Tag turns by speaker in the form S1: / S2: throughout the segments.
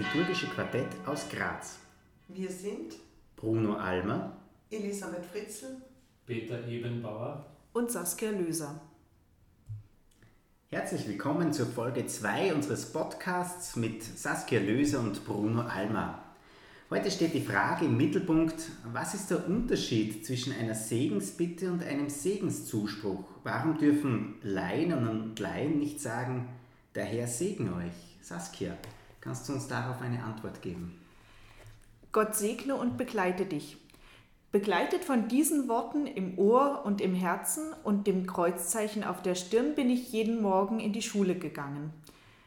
S1: liturgische Quartett aus Graz.
S2: Wir sind
S1: Bruno Almer,
S2: Elisabeth Fritzl,
S3: Peter Ebenbauer
S4: und Saskia Löser.
S1: Herzlich willkommen zur Folge 2 unseres Podcasts mit Saskia Löser und Bruno Almer. Heute steht die Frage im Mittelpunkt, was ist der Unterschied zwischen einer Segensbitte und einem Segenszuspruch? Warum dürfen Laien und Laien nicht sagen, der Herr segne euch? Saskia, kannst du uns darauf eine Antwort geben?
S4: Gott segne und begleite dich. Begleitet von diesen Worten im Ohr und im Herzen und dem Kreuzzeichen auf der Stirn bin ich jeden Morgen in die Schule gegangen.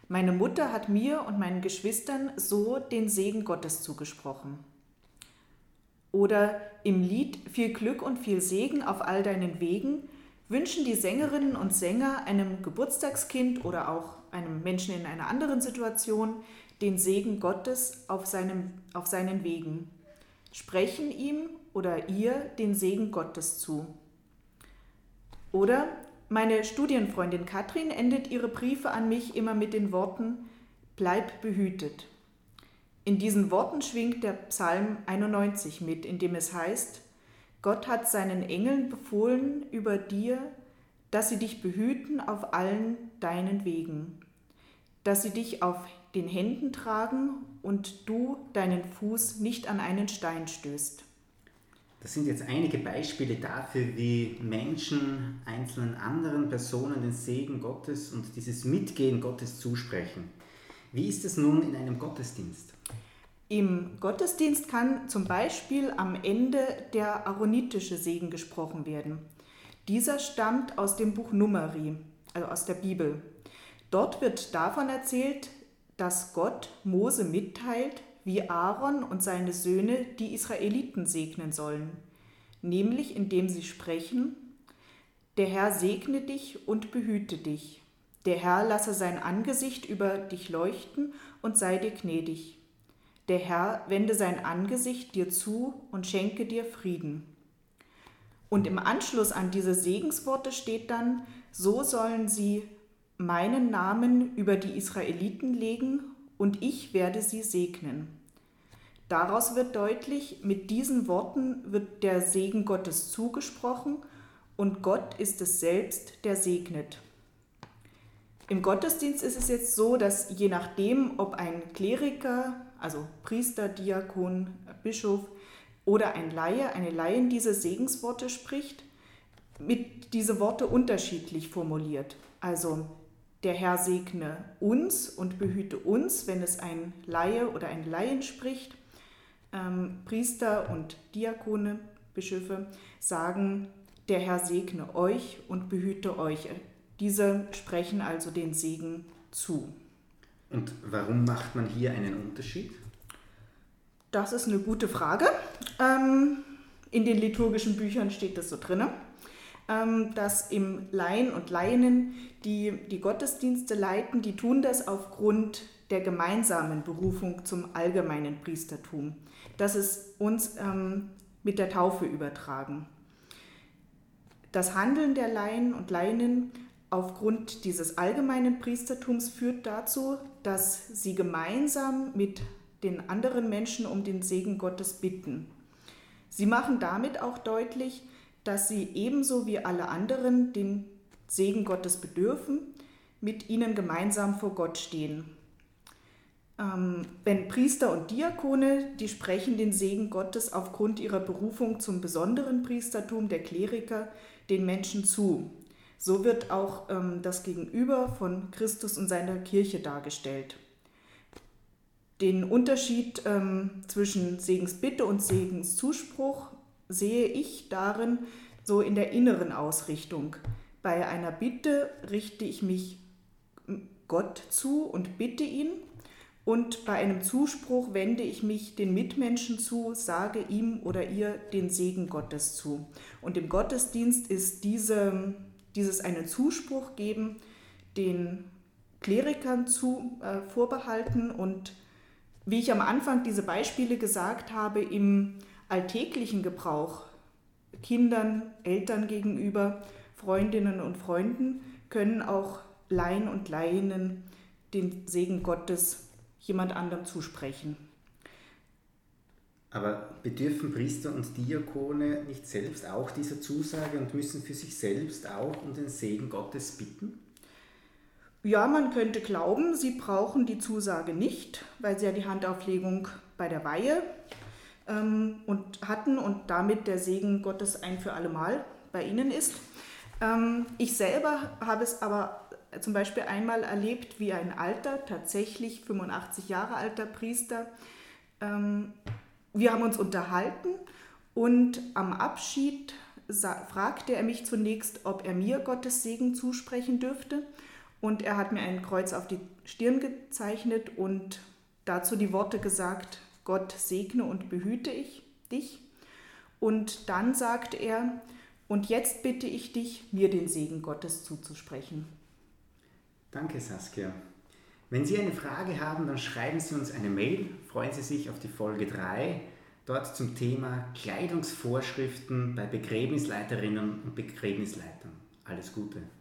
S4: Meine Mutter hat mir und meinen Geschwistern so den Segen Gottes zugesprochen. Oder im Lied Viel Glück und viel Segen auf all deinen Wegen wünschen die Sängerinnen und Sänger einem Geburtstagskind oder auch einem Menschen in einer anderen Situation den Segen Gottes auf, seinem, auf seinen Wegen, sprechen ihm oder ihr den Segen Gottes zu. Oder meine Studienfreundin Katrin endet ihre Briefe an mich immer mit den Worten Bleib behütet. In diesen Worten schwingt der Psalm 91 mit, in dem es heißt, Gott hat seinen Engeln befohlen über dir, dass sie dich behüten auf allen deinen Wegen, dass sie dich auf den Händen tragen und du deinen Fuß nicht an einen Stein stößt.
S1: Das sind jetzt einige Beispiele dafür, wie Menschen einzelnen anderen Personen den Segen Gottes und dieses Mitgehen Gottes zusprechen. Wie ist es nun in einem Gottesdienst?
S4: Im Gottesdienst kann zum Beispiel am Ende der aaronitische Segen gesprochen werden. Dieser stammt aus dem Buch Numeri, also aus der Bibel. Dort wird davon erzählt, dass Gott Mose mitteilt, wie Aaron und seine Söhne die Israeliten segnen sollen, nämlich indem sie sprechen, der Herr segne dich und behüte dich, der Herr lasse sein Angesicht über dich leuchten und sei dir gnädig, der Herr wende sein Angesicht dir zu und schenke dir Frieden. Und im Anschluss an diese Segensworte steht dann, so sollen sie meinen Namen über die Israeliten legen und ich werde sie segnen. Daraus wird deutlich, mit diesen Worten wird der Segen Gottes zugesprochen und Gott ist es selbst, der segnet. Im Gottesdienst ist es jetzt so, dass je nachdem, ob ein Kleriker, also Priester, Diakon, Bischof oder ein Laie, eine Laien diese Segensworte spricht, mit diese Worte unterschiedlich formuliert. Also der Herr segne uns und behüte uns, wenn es ein Laie oder ein Laien spricht. Ähm, Priester und Diakone, Bischöfe sagen, der Herr segne euch und behüte euch. Diese sprechen also den Segen zu.
S1: Und warum macht man hier einen Unterschied?
S4: Das ist eine gute Frage. Ähm, in den liturgischen Büchern steht das so drin. Ähm, dass im Laien und Laienen, die die Gottesdienste leiten, die tun das aufgrund der gemeinsamen Berufung zum allgemeinen Priestertum. Das ist uns ähm, mit der Taufe übertragen. Das Handeln der Laien und Laienen aufgrund dieses allgemeinen Priestertums führt dazu, dass sie gemeinsam mit den anderen Menschen um den Segen Gottes bitten. Sie machen damit auch deutlich, dass sie ebenso wie alle anderen den Segen Gottes bedürfen, mit ihnen gemeinsam vor Gott stehen. Ähm, wenn Priester und Diakone, die sprechen den Segen Gottes aufgrund ihrer Berufung zum besonderen Priestertum der Kleriker den Menschen zu. So wird auch ähm, das Gegenüber von Christus und seiner Kirche dargestellt. Den Unterschied ähm, zwischen Segensbitte und Segenszuspruch sehe ich darin so in der inneren Ausrichtung. Bei einer Bitte richte ich mich Gott zu und bitte ihn. Und bei einem Zuspruch wende ich mich den Mitmenschen zu, sage ihm oder ihr den Segen Gottes zu. Und im Gottesdienst ist diese, dieses einen Zuspruch geben den Klerikern zu äh, vorbehalten und wie ich am Anfang diese Beispiele gesagt habe, im alltäglichen Gebrauch Kindern, Eltern gegenüber, Freundinnen und Freunden können auch Laien und Laienen den Segen Gottes jemand anderem zusprechen.
S1: Aber bedürfen Priester und Diakone nicht selbst auch dieser Zusage und müssen für sich selbst auch um den Segen Gottes bitten?
S4: Ja, man könnte glauben, sie brauchen die Zusage nicht, weil sie ja die Handauflegung bei der Weihe ähm, und hatten und damit der Segen Gottes ein für allemal bei ihnen ist. Ähm, ich selber habe es aber zum Beispiel einmal erlebt, wie ein alter, tatsächlich 85 Jahre alter Priester ähm, wir haben uns unterhalten und am Abschied fragte er mich zunächst, ob er mir Gottes Segen zusprechen dürfte. Und er hat mir ein Kreuz auf die Stirn gezeichnet und dazu die Worte gesagt, Gott segne und behüte ich dich. Und dann sagte er, und jetzt bitte ich dich, mir den Segen Gottes zuzusprechen.
S1: Danke, Saskia. Wenn Sie eine Frage haben, dann schreiben Sie uns eine Mail. Freuen Sie sich auf die Folge 3, dort zum Thema Kleidungsvorschriften bei Begräbnisleiterinnen und Begräbnisleitern. Alles Gute.